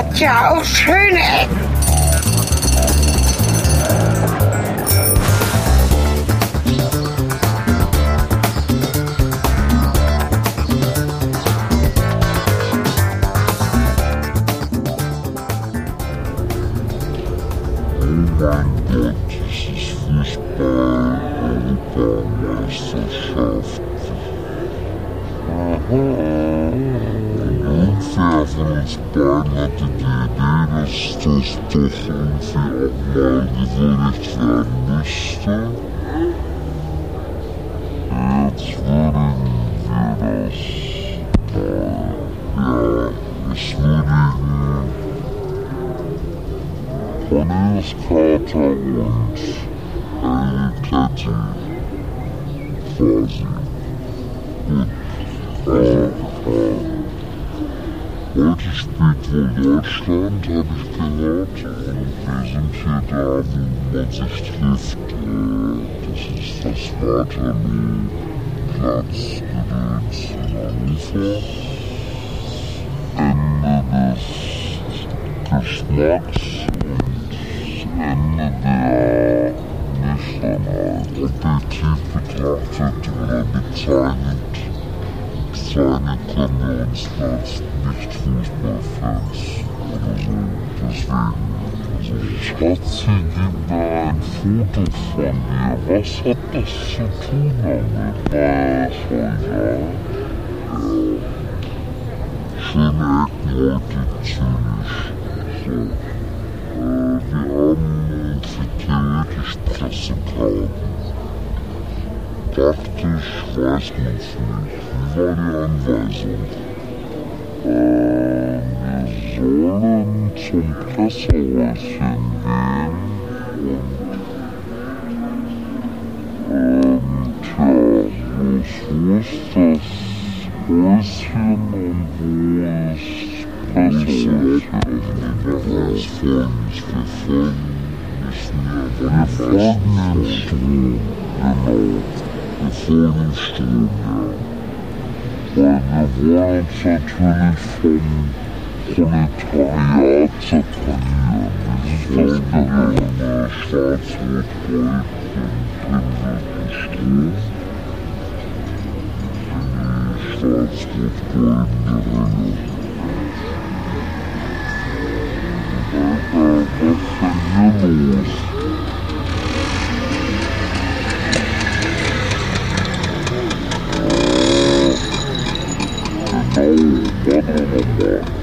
hat ja auch schöne Ecken. Und irgendwer von uns beiden die Geestesdocumenten abgewürdigt werden müsste. Jetzt würden wir das ja, es würdigen Cornelius Carter und sich trifft, äh, das ist das Warten Platz Gedöns Hannover. Ende des Geschmacks und Ende der Nüchternheit. Objektiv betrachtet oder bezeichnet, bezeichnet können wir uns als Nicht-Fußballfans oder so. Deswegen Schatzi, gib mir ein Foto von mir. Was hat das zu tun damit? Naja, oh ist voll Schöne Ecken heute ziemlich. So. Äh, wir haben uns theoretisch pressen können. Praktisch weiß man es nicht. Wie war die Anweisung? Äh, wir sollen und zum Presseräuschen gehen. Und, ähm, tja, wo ist das Häuschen und wo ist Presseräuschen? Ich weiß vorhin nicht gefallen. Ist mir aber gefallen im Strom. Genau. Gefallen im Strom, ja. Weil wir wollen uns natürlich von Polizei zertrainieren. Das ist auch der Schwarzrot-Gold in Strom. Schwarzrot-Gold Alter, was denn hier los? Genau, warte nochmal.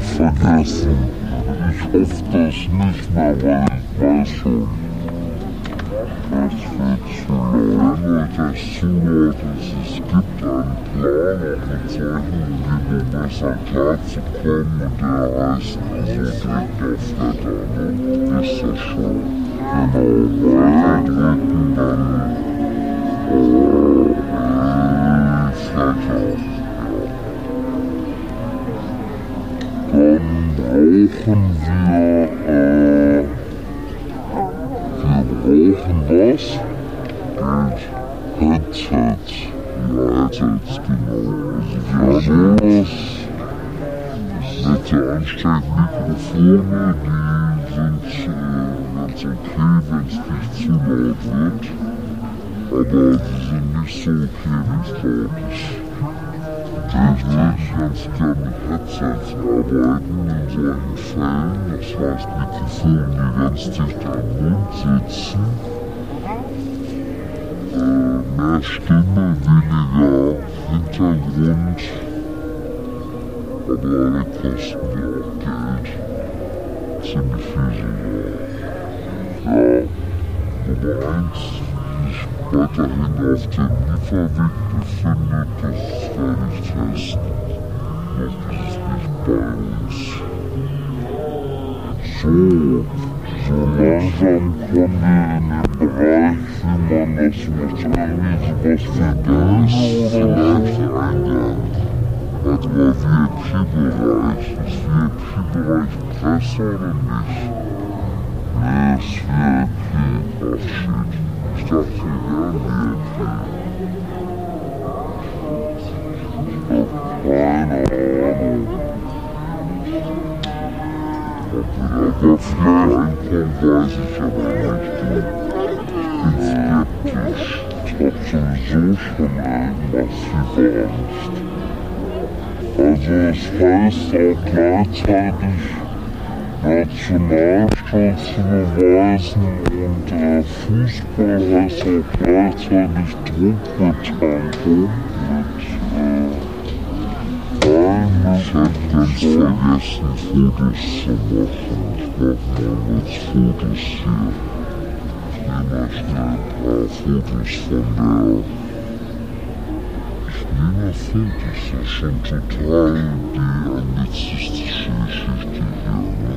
zu vergessen. Ich hoffe das nicht mehr, weil ich weiß schon, das wird zu lange, das zu laut. Es gibt einen Plan, auch mit solchen Dingen besser klarzukommen und der heißt also Dickerflatter, ne? Ist das schon? Genau, weil brauchen wir, äh, wir brauchen was? Geld, Headsets. Ja, Headsets, genau. Also wir haben sowas. Nette Ansteckmikrofone, die sind äh, ganz okay, wenn es nicht zu laut wird. Aber die sind nicht so okay, wie es laut ist. kannst gerne mit Headsets arbeiten in solchen Fällen. Das heißt, mit Mikrofonen, die ganz dicht am Mund sitzen. Äh, mehr Stimme, weniger Hintergrund. Aber alle kosten ja auch Geld. Ziemlich viel sogar. Ja, Nummer 1 weiterhin auf dem Lieferweg befindet, das werde ich testen. So, so langsam kommen wir in den Bereich, wie man das Material, was für Gas vielleicht eingeht. Hat VIP-Bereich, ist VIP-Bereich besser oder nicht? Nee, ist VIP, ach shit, ich dachte, wir wären VIP. Doch Ob da vielleicht reinkommen, weiß ich aber nicht. Ich bin skeptisch. Ich hab sowieso schon massive Angst. Also es heißt auch gleichzeitig Nationalstolz zu beweisen und äh, Fußball heißt auch gleichzeitig Druckbetankung Ich ganz vergessen Fotos zu machen. Ich mach mal jetzt Fotos hier. Ich nehme schnell ein paar Fotos von der Nina Fotos, das ist schon total die anglizistische Geschichte hier. Ne?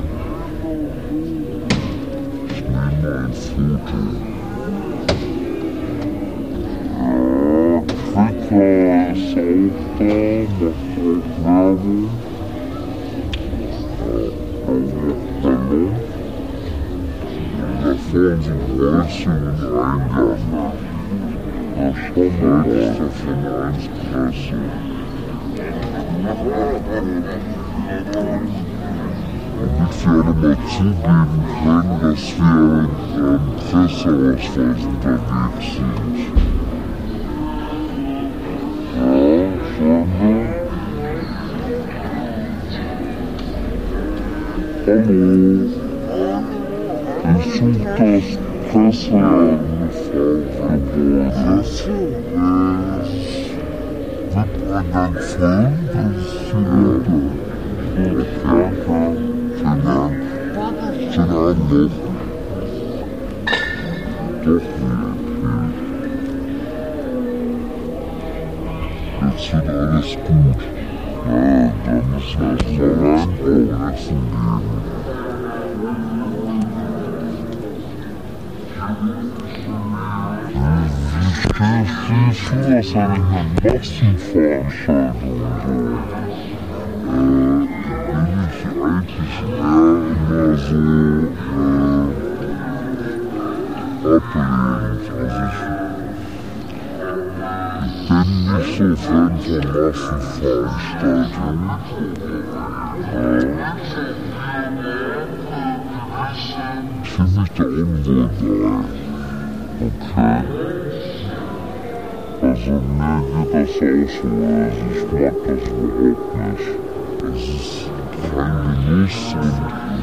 Ich nehme ein Foto. Ja, Quicker ist auch da, macht auch Werbung. Ja, hallo. Da vorne sind Holz und Eingang. Das Vermögenste von 1 Presse. Damit wir alle mal zugeben können, dass wir am Presseausweis unterwegs sind. Hallo. Ich suche das Presseausweis. Das wird ein ganz eine Massenveranstaltung so? Äh, eigentlich eher immer so, äh, ablehnend. Also ich, nicht so Fan von Massenveranstaltungen. Ja. Ich fühle mich da unwohl bei. Okay. Also mir geht das auch so, also ich mag das überhaupt nicht. Es ist kein Genuss und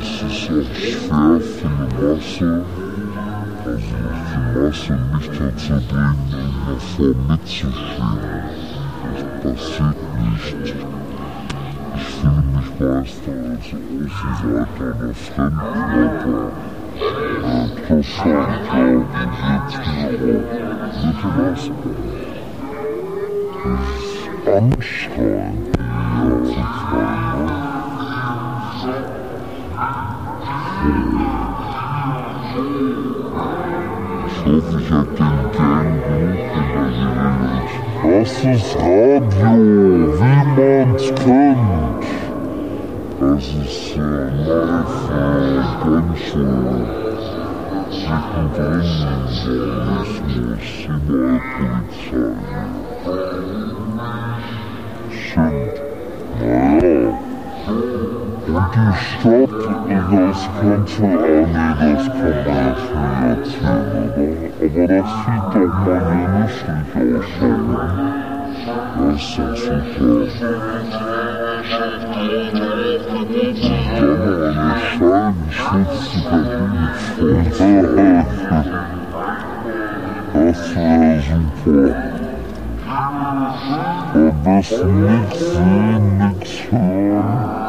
es ist auch schwer für die Masse, also die Masse mich dazu bringen, immer vor mitzustehen. Das passiert nicht. Ich fühle mich meistens als Außenseiter oder Fremdkörper. Interessant, ja, wie geht's mir auch mit dem Asper? Das ist anstrengend, die ganze Zeit, ne? Ich hoffe, ich hab den Gang überlebt. Das ist Radio, wie man's kennt. Das ist äh, live, äh, ganz schön mittendrin Journalismus, überall Polizei. Stimmt. Naja. Die nee, das kann man jetzt nicht erzählen, oder? Aber das sieht doch mal genüsslich aus, oder? Das ist doch super. Und dann eine Scheibenschutz Das wäre super. Am besten nichts sehen, nichts hören.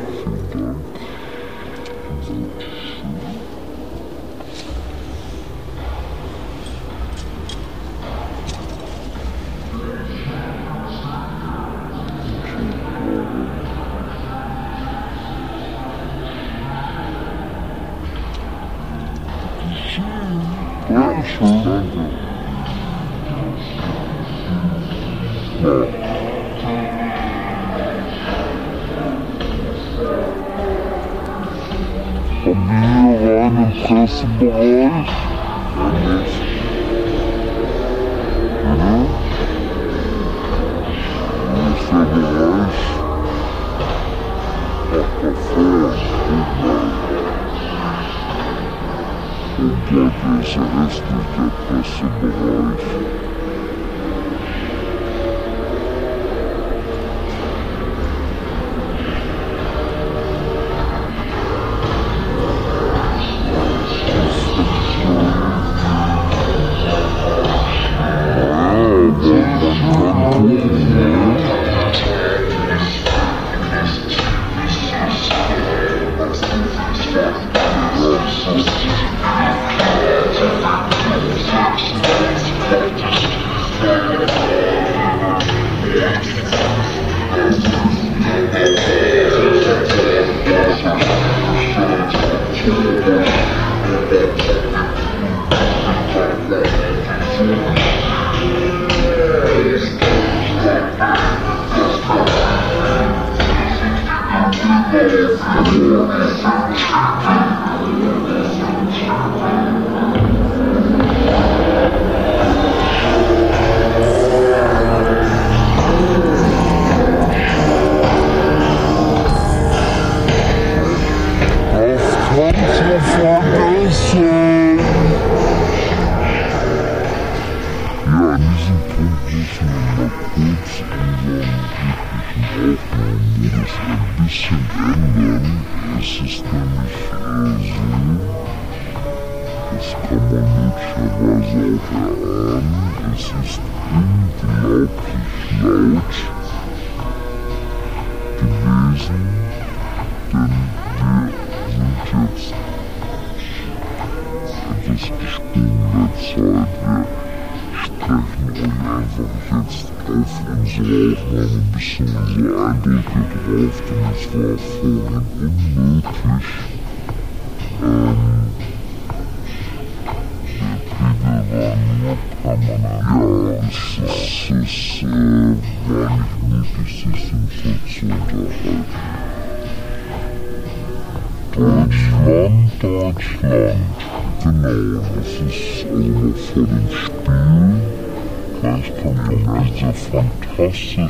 ist nämlich äh, so, das kann man möglicherweise auch erahnen, es ist unglaublich laut gewesen, denn wir sind jetzt etwas gesprungen der Zeit. Wir sprechen euch einfach jetzt auf unsere Aufnahme ein bisschen unsere Eindrücke drauf, denn es war vorhin unmöglich. Ähm, der Pegel war nur permanent. Ja, es, ist, es äh, war nicht möglich, sich sinnvoll zu unterhalten. Deutschland, Deutschland. Genau, das ist also noch vor dem Spiel. Gleich kommt noch diese fantastische äh,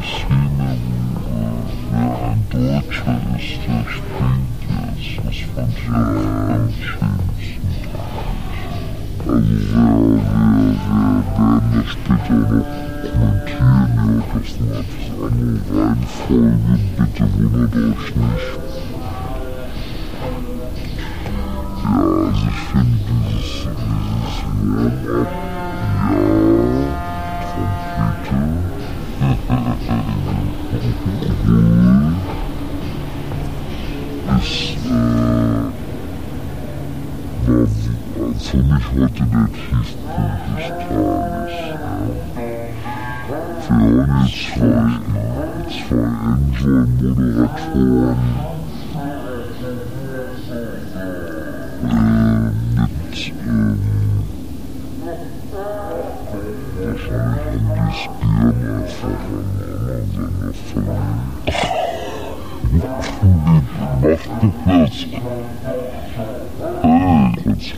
Szene, äh, wer ein Deutscher ist, der spielt jetzt. Das fand ich am am schönsten. Also wir, wir werden das später noch kommentieren, ja, das ist etwas andere Reihenfolge, bitte wundert euch nicht. Ja, also ich finde dieses, dieses für mich heute der Tiefpunkt des Tages. Haben jetzt zwei, zwei Enjoy-Moderatoren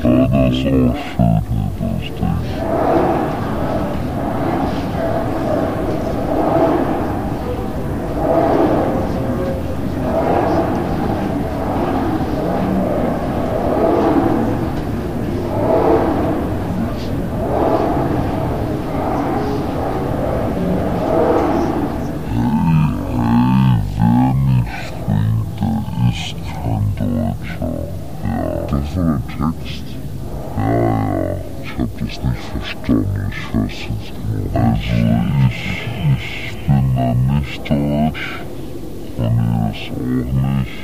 Rein, das ist auch schön, ja, ich hab das nicht verstanden. Ich hör's jetzt nur. Also, ich, ich bin dann nicht deutsch. ihr es auch nicht.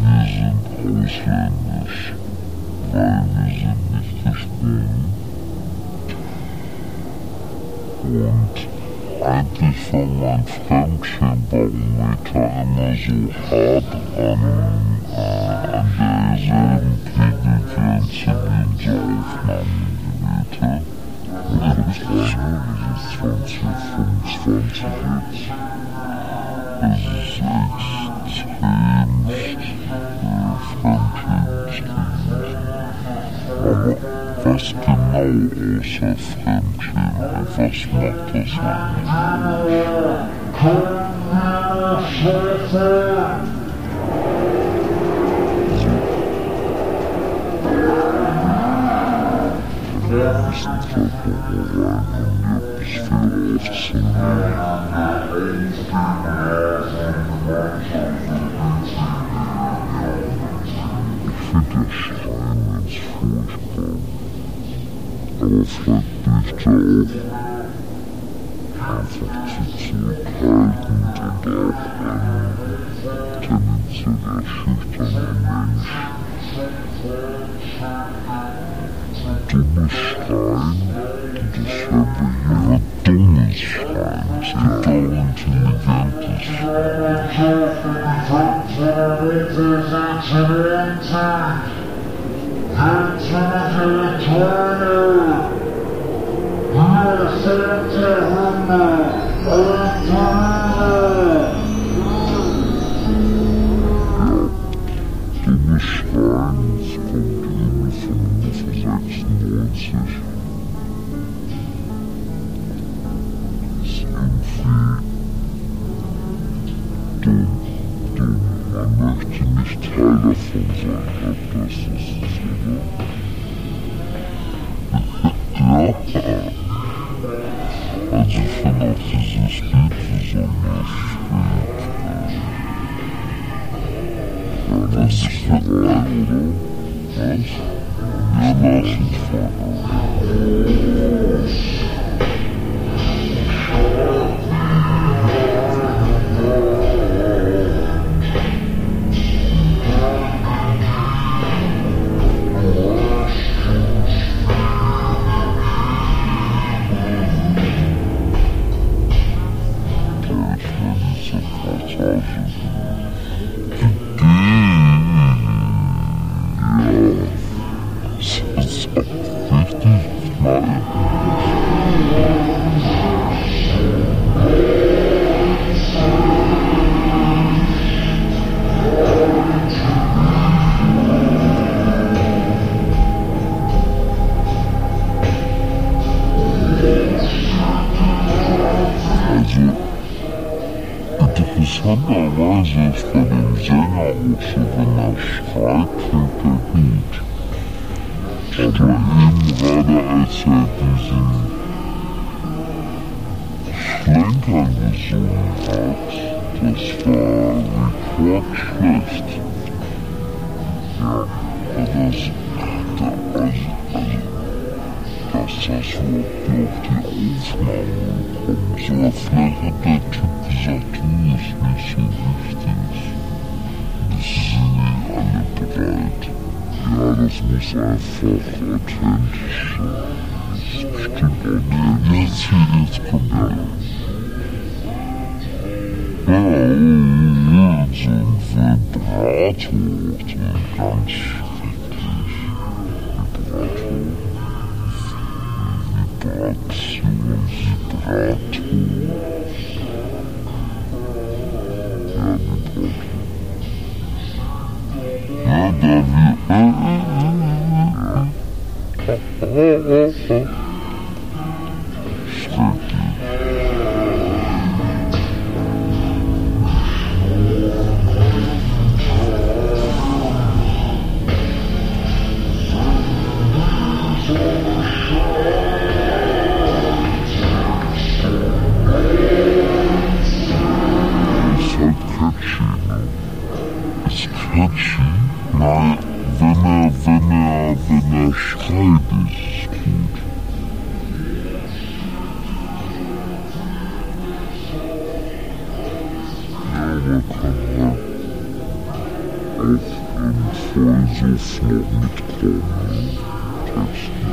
Wir sind ausländisch, weil wir sind nicht gesprungen. Und eigentlich war mein Fremdschirmbarometer immer so hart an, äh, an derselben Pegelgrenze wie unsere Aufnahmegeräte. Und das war nur dieses 2025 jetzt. Es ist extremst äh, fremdschämend was genau außer Fremdschämen, was macht das eigentlich? Rein, um etwas viel aufzunehmen. Aber vielleicht bin ich da auch einfach zu zurückhaltend und auch ein tendenziell schüchterner Mensch. Dummes Schreien, das hören wir hier euch, oder? Was? Ja, lass uns das war rekordschlecht. Ja, aber das, da, also, also, dass das überhaupt auf die Aufnahme kommt. So, vielleicht der Typ gesagt, du ist nicht so wichtig. Das sind nicht alle bereit. Ja, das muss einfach authentisch sein. Das ist bestimmt auch nicht. Jetzt hier, jetzt kommt er. Ein Vibrator, so ganz schrecklich. Vibrator. Vibration, Quatschen? Nein, wenn er, wenn er, wenn er schreit, ist es gut. Ja, aber kann ne. halt auf jeden Fall so mitkommen. Ne. Text.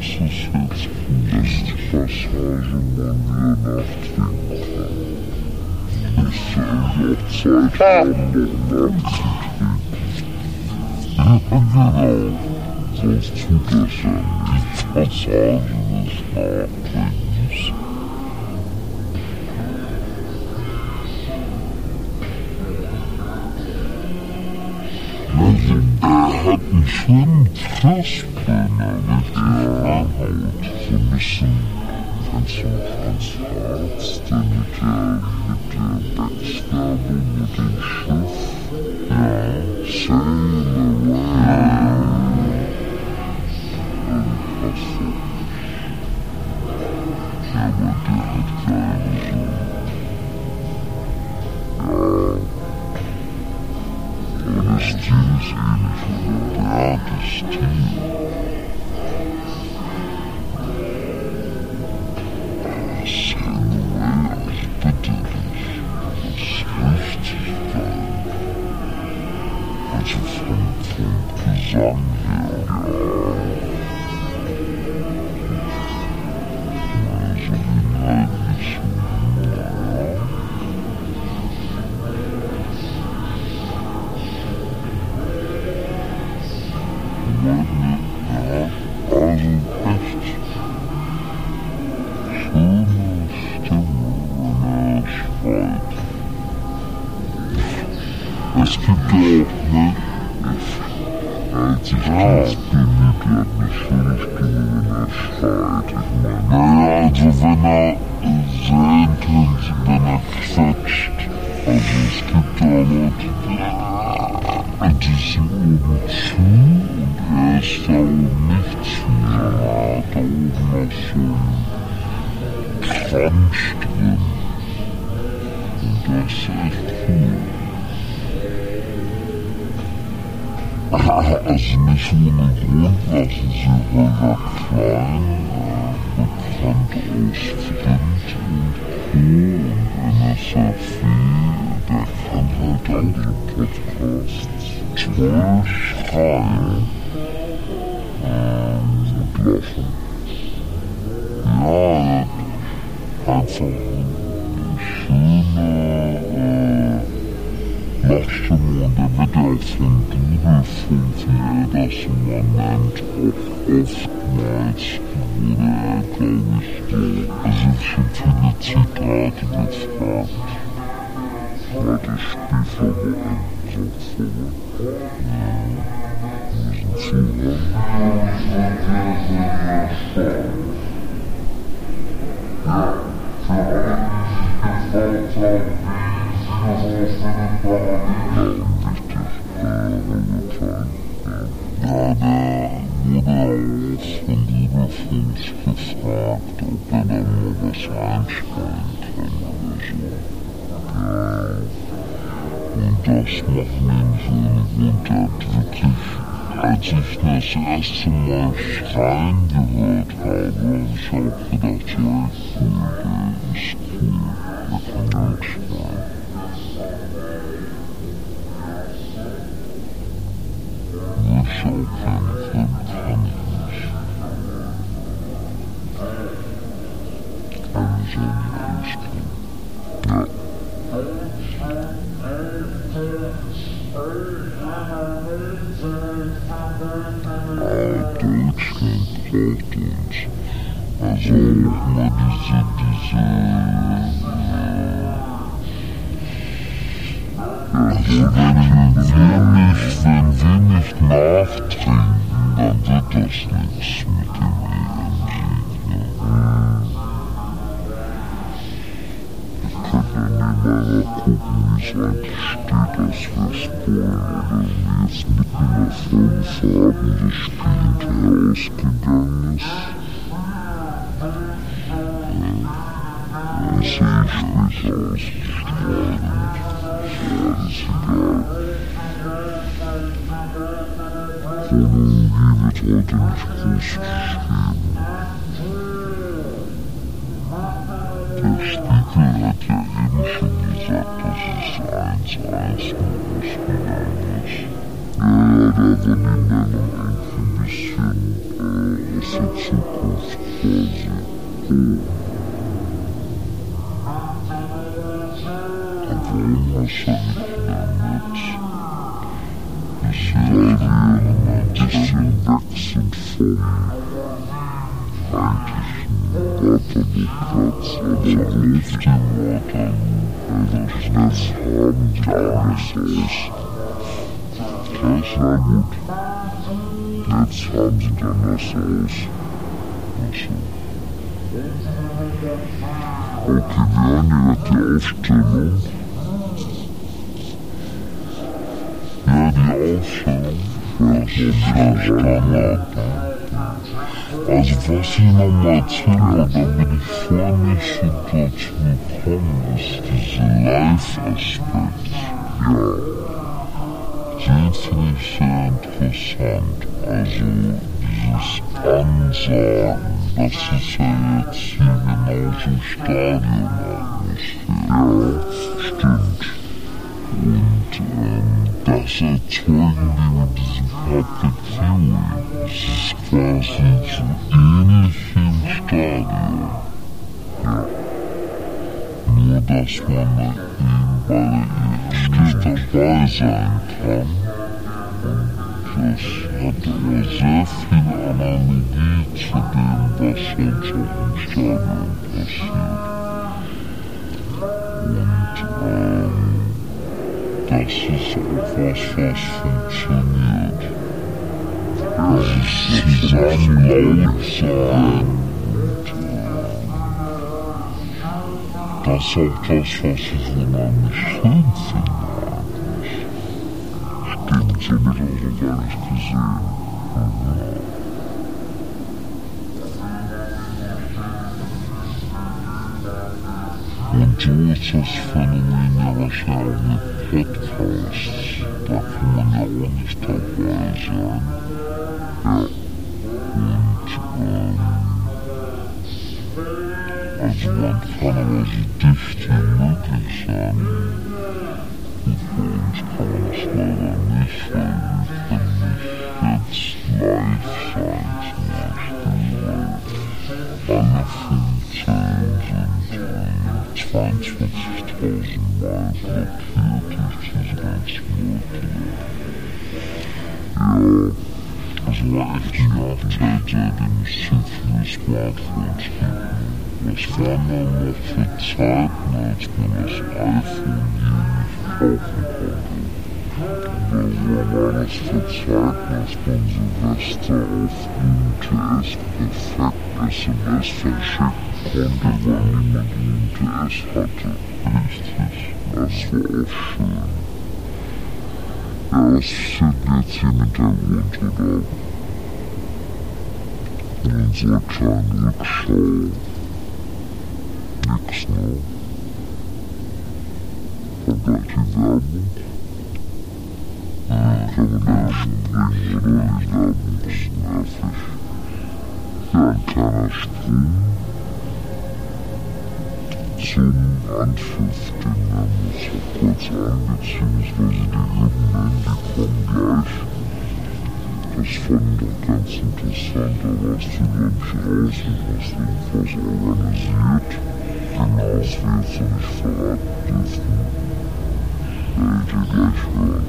Ist die Passage, man wieder nachtrinken. Ich soll auch Zeit haben, noch nachzutrinken. Genau, sonst tut das ja nicht Passagen des Nachdenkens. Er hat einen schönen Fressbrenner mit der Haut, bisschen ganz so Franz Harz, der mit der, mit der Backstabbing, mit dem Schiff, ja, Sailor Away. Unfassbar. Ja, aber der hat Der Als ich das bemüht hat, eine schöne Stimme, wenn er schreit. Ich meine, naja, also wenn er sehr intensiv, wenn er quetscht. Also es gibt ja Leute, die, die sind oben zu und er ist nicht zu, sondern er hat so einen Crunch. Und das ist echt cool. Also nicht ohne Grund lassen sie Holger Klein, äh, bekannt aus Flint und Co. und NSFW, der kann halt auch so Podcasts toll schreien ähm, und lachen. Ja, einfach Dudelfunk, wie er das immer nennt, auch oftmals wurde er, glaube ich, so, also schon viele Zitate gefragt. Warte, ich spiel vor mal einen Satz vor. Ja, müssen zuhören. Ja, der wurde auch von Liebefons gefragt, ob er da mal was kann oder so. Ja. Und das Grund, er hat wirklich, als ich das erste Mal schreien gehört habe, habe ich auch gedacht, ja, cool, der ist cool, der kann auch schreien. Mal diese, also wenn wir nicht, wenn wir nicht nachtrinken, dann wird das nichts mit dem EM-Sieg, ne? nebenbei mal gucken, wie es eigentlich steht als Westpolen oder wie jetzt mitten in der das Spiel hinterher ausgegangen ist. Das sehe ich später ausgestrahlt. Das ist egal. Chronologie haben hier die Aufstellung. Ja, die Aufstellung. Also was ich nochmal erzähle, da bin ich nicht so dazu gekommen, ist dieser Live-Aspekt. Ja. Den finde sehr interessant. Also dieses Ansagen, das ist ja jetzt hier genauso Stadionatmosphäre. Ja, stimmt. Und mit Public Viewing. Das ist quasi so ähnlich wie im Stadion. Ja. Nur, dass man da eben bei der nicht dabei sein kann. Und das hat aber sehr viel Analogie zu dem, was sonst auch im Stadion passiert. Und ähm, ist auch was, was funktioniert. Dieses zusammen laut sein und äh, das das, was ich unheimlich schön finde eigentlich. Stimmt, so habe ich gar nicht gesehen. Und so ist das Phänomen ja wahrscheinlich Podcasts. Nicht dabei sein. Ja. Und, ähm, also man kann aber so dicht wie möglich sein. Und bei uns kann man das leider nicht, weil wir können nicht jetzt live sein zum Beispiel, weil alle Funktionen sind äh, 22.000 Mal das war echt die Nachteil, seitdem es so viele Smartphones gibt. Was waren da noch für Zeiten, als man das iPhone hier nicht kaufen konnte? Wo war das für Zeiten, als man Silvester auf UMTS perfekt SMS verschicken konnte, weil niemand UMTS hatte? Richtig, das war auch schön. Ja, was steht jetzt hier im Hintergrund, oder? In unserer kleinen Rückschau. Nix, ne? Und gleich die Werbung. Ja, kann man da springen, oder? Die Werbung ist nervig. Ja, ein. Anpfiff, den werden wir auch kurz an, beziehungsweise die Hymnen, die kommen gleich. Das fand ich ganz interessant, da warst du, glaub ich, raus und hast irgendwas organisiert. Genau, das wir jetzt noch nicht verraten dürfen. Werdet ihr gleich hören.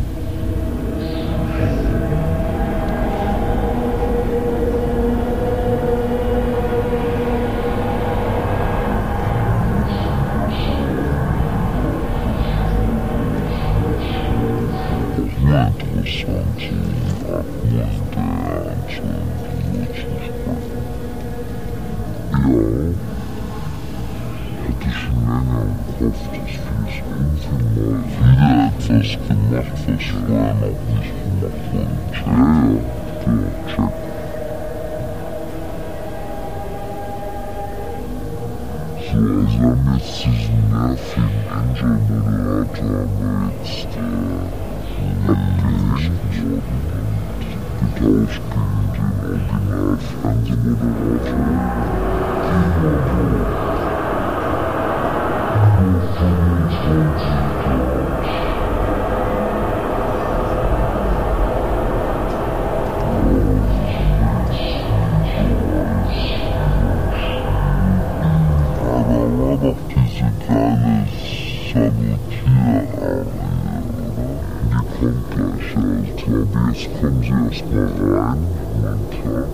Mein Tag,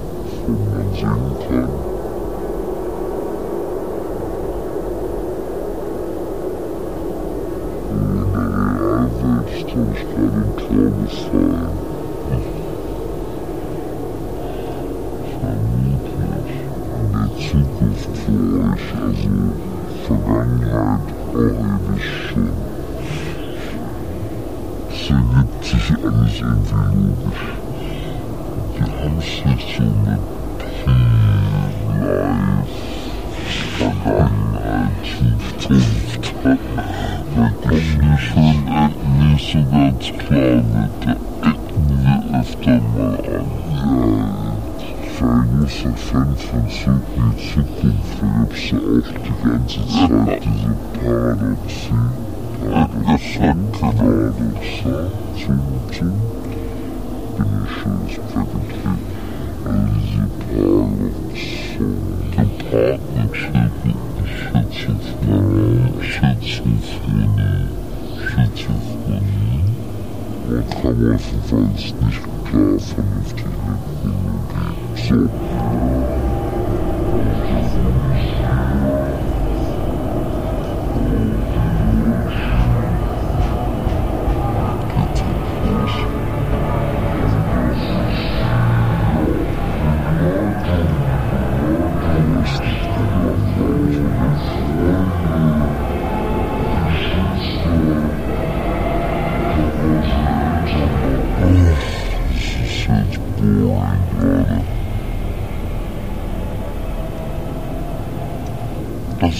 wo man sehen kann. In der Realwelt ist, glaube ich, gerade ein Tor gefallen. Vermutlich. In der Zukunft für euch, also Vergangenheit, auch ewig schon. Es ergibt sich alles irgendwie logisch. Kommen die schon Ecken nicht so ganz klar mit. Da ecken wir öfter mal an. Ich war ein Fan von Zurück Zukunft. Da gibt's ja auch die ganze Zeit diese Paradoxie. Paradoxie, Paradoxa, zum, zum. Ich schon das Prädikat. Also diese Paradoxe. Partnership Schizophrenie, Schizophrenie, Schizophrenie. Man kann jedenfalls nicht klar vernünftig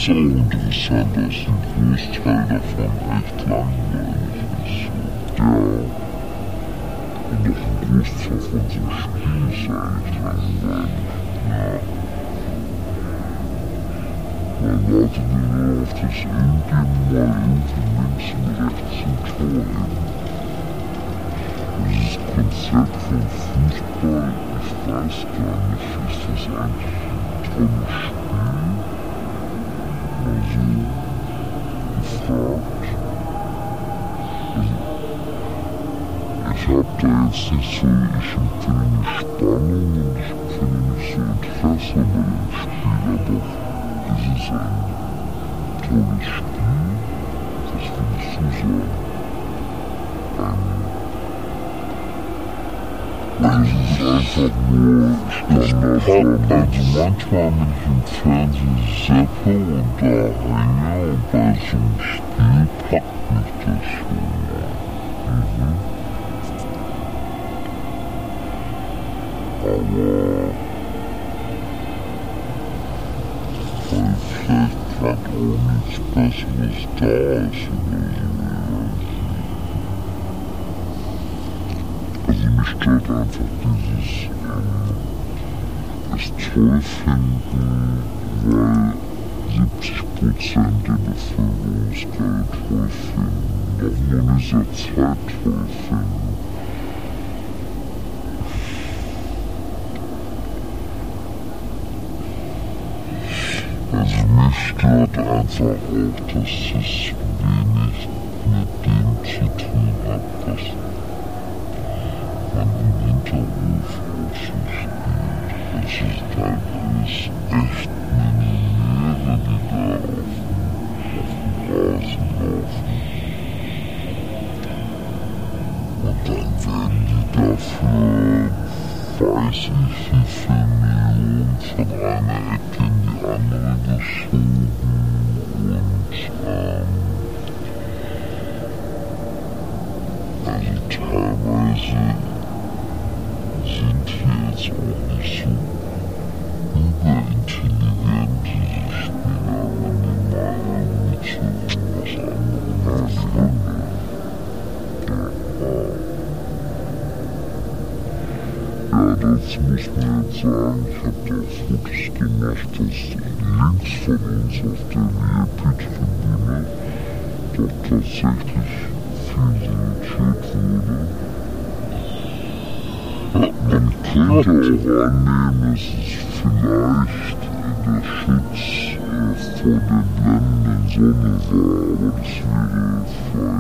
Auch interessant, dass ein Großteil davon echt langweilig ist. Ja. Und auch ein Großteil von so Spielen ist eigentlich langweilig. Ja. Man wartet nur auf das irgendjemand mal irgendwie links und rechts ein Tor hin. Dieses Konzept von Fußball, ich weiß gar nicht, ist das eigentlich ein tolles Spiel? Ich hab da jetzt nicht so, ich empfinde nicht Spannung und ich empfinde nicht so Interesse bei dem Spiel, aber es ist ein tolles Spiel, das will ich so sagen. Ein es ist einfach nur Standard. Also manchmal, wenn ich im Fernsehen seppe und da hänge und bei so einem Spiel packt mich das schon. Mhm. Aber weil vielleicht gerade auch nichts mich stört einfach dieses ähm, das toll finden, weil 70% der Bevölkerung es gerade toll finden, noch nur in dieser Zeit toll finden. Stört einfach auch, dass es wenig mit dem zu tun hat, was Es ist echt ich will sagen, ich habe das wirklich gemacht, dass links von uns auf der Viapitribüne doch tatsächlich viel wurde. Man könnte auch annehmen, dass es vielleicht der Schutz vor der blendenden Sonne war, aber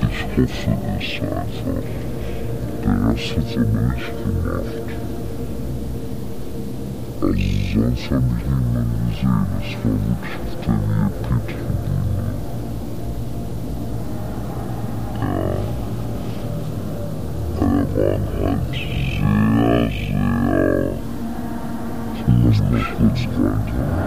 das wäre vielleicht, ich hoffe es einfach. Der Rest hat aber nicht gemacht. Yes, and some human reserves for which have done me a pit for me. Yeah. Urban hunts, yes. So there's no good strength, huh?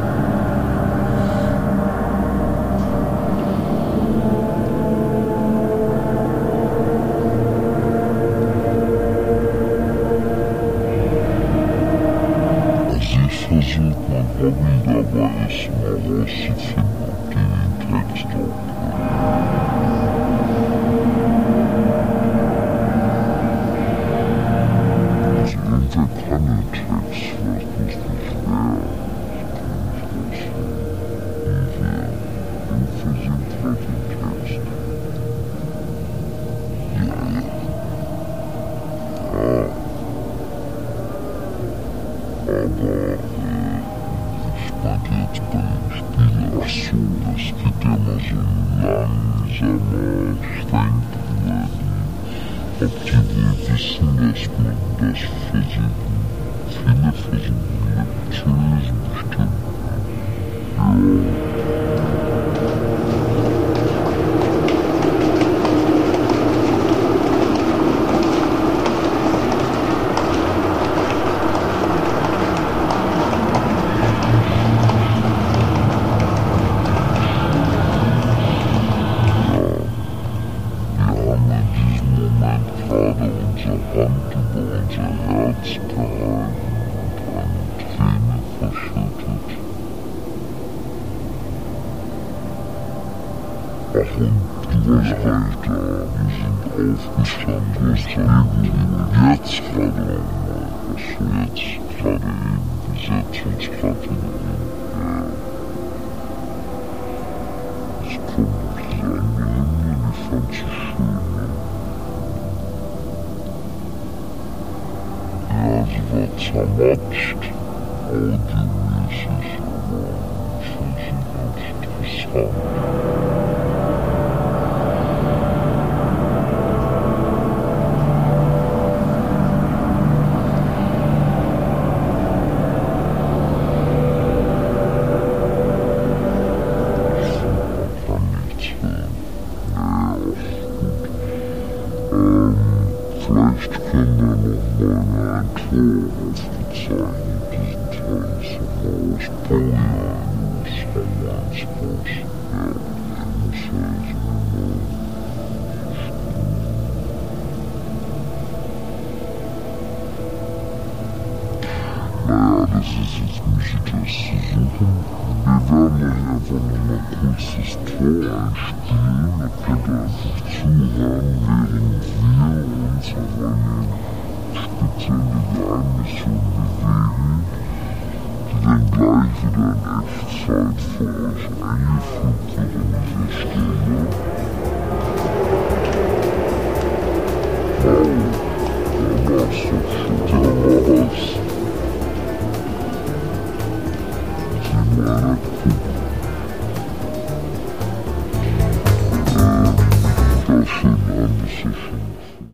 Wissen dass für sie viele Versuche natürlich bestimmt. Ja.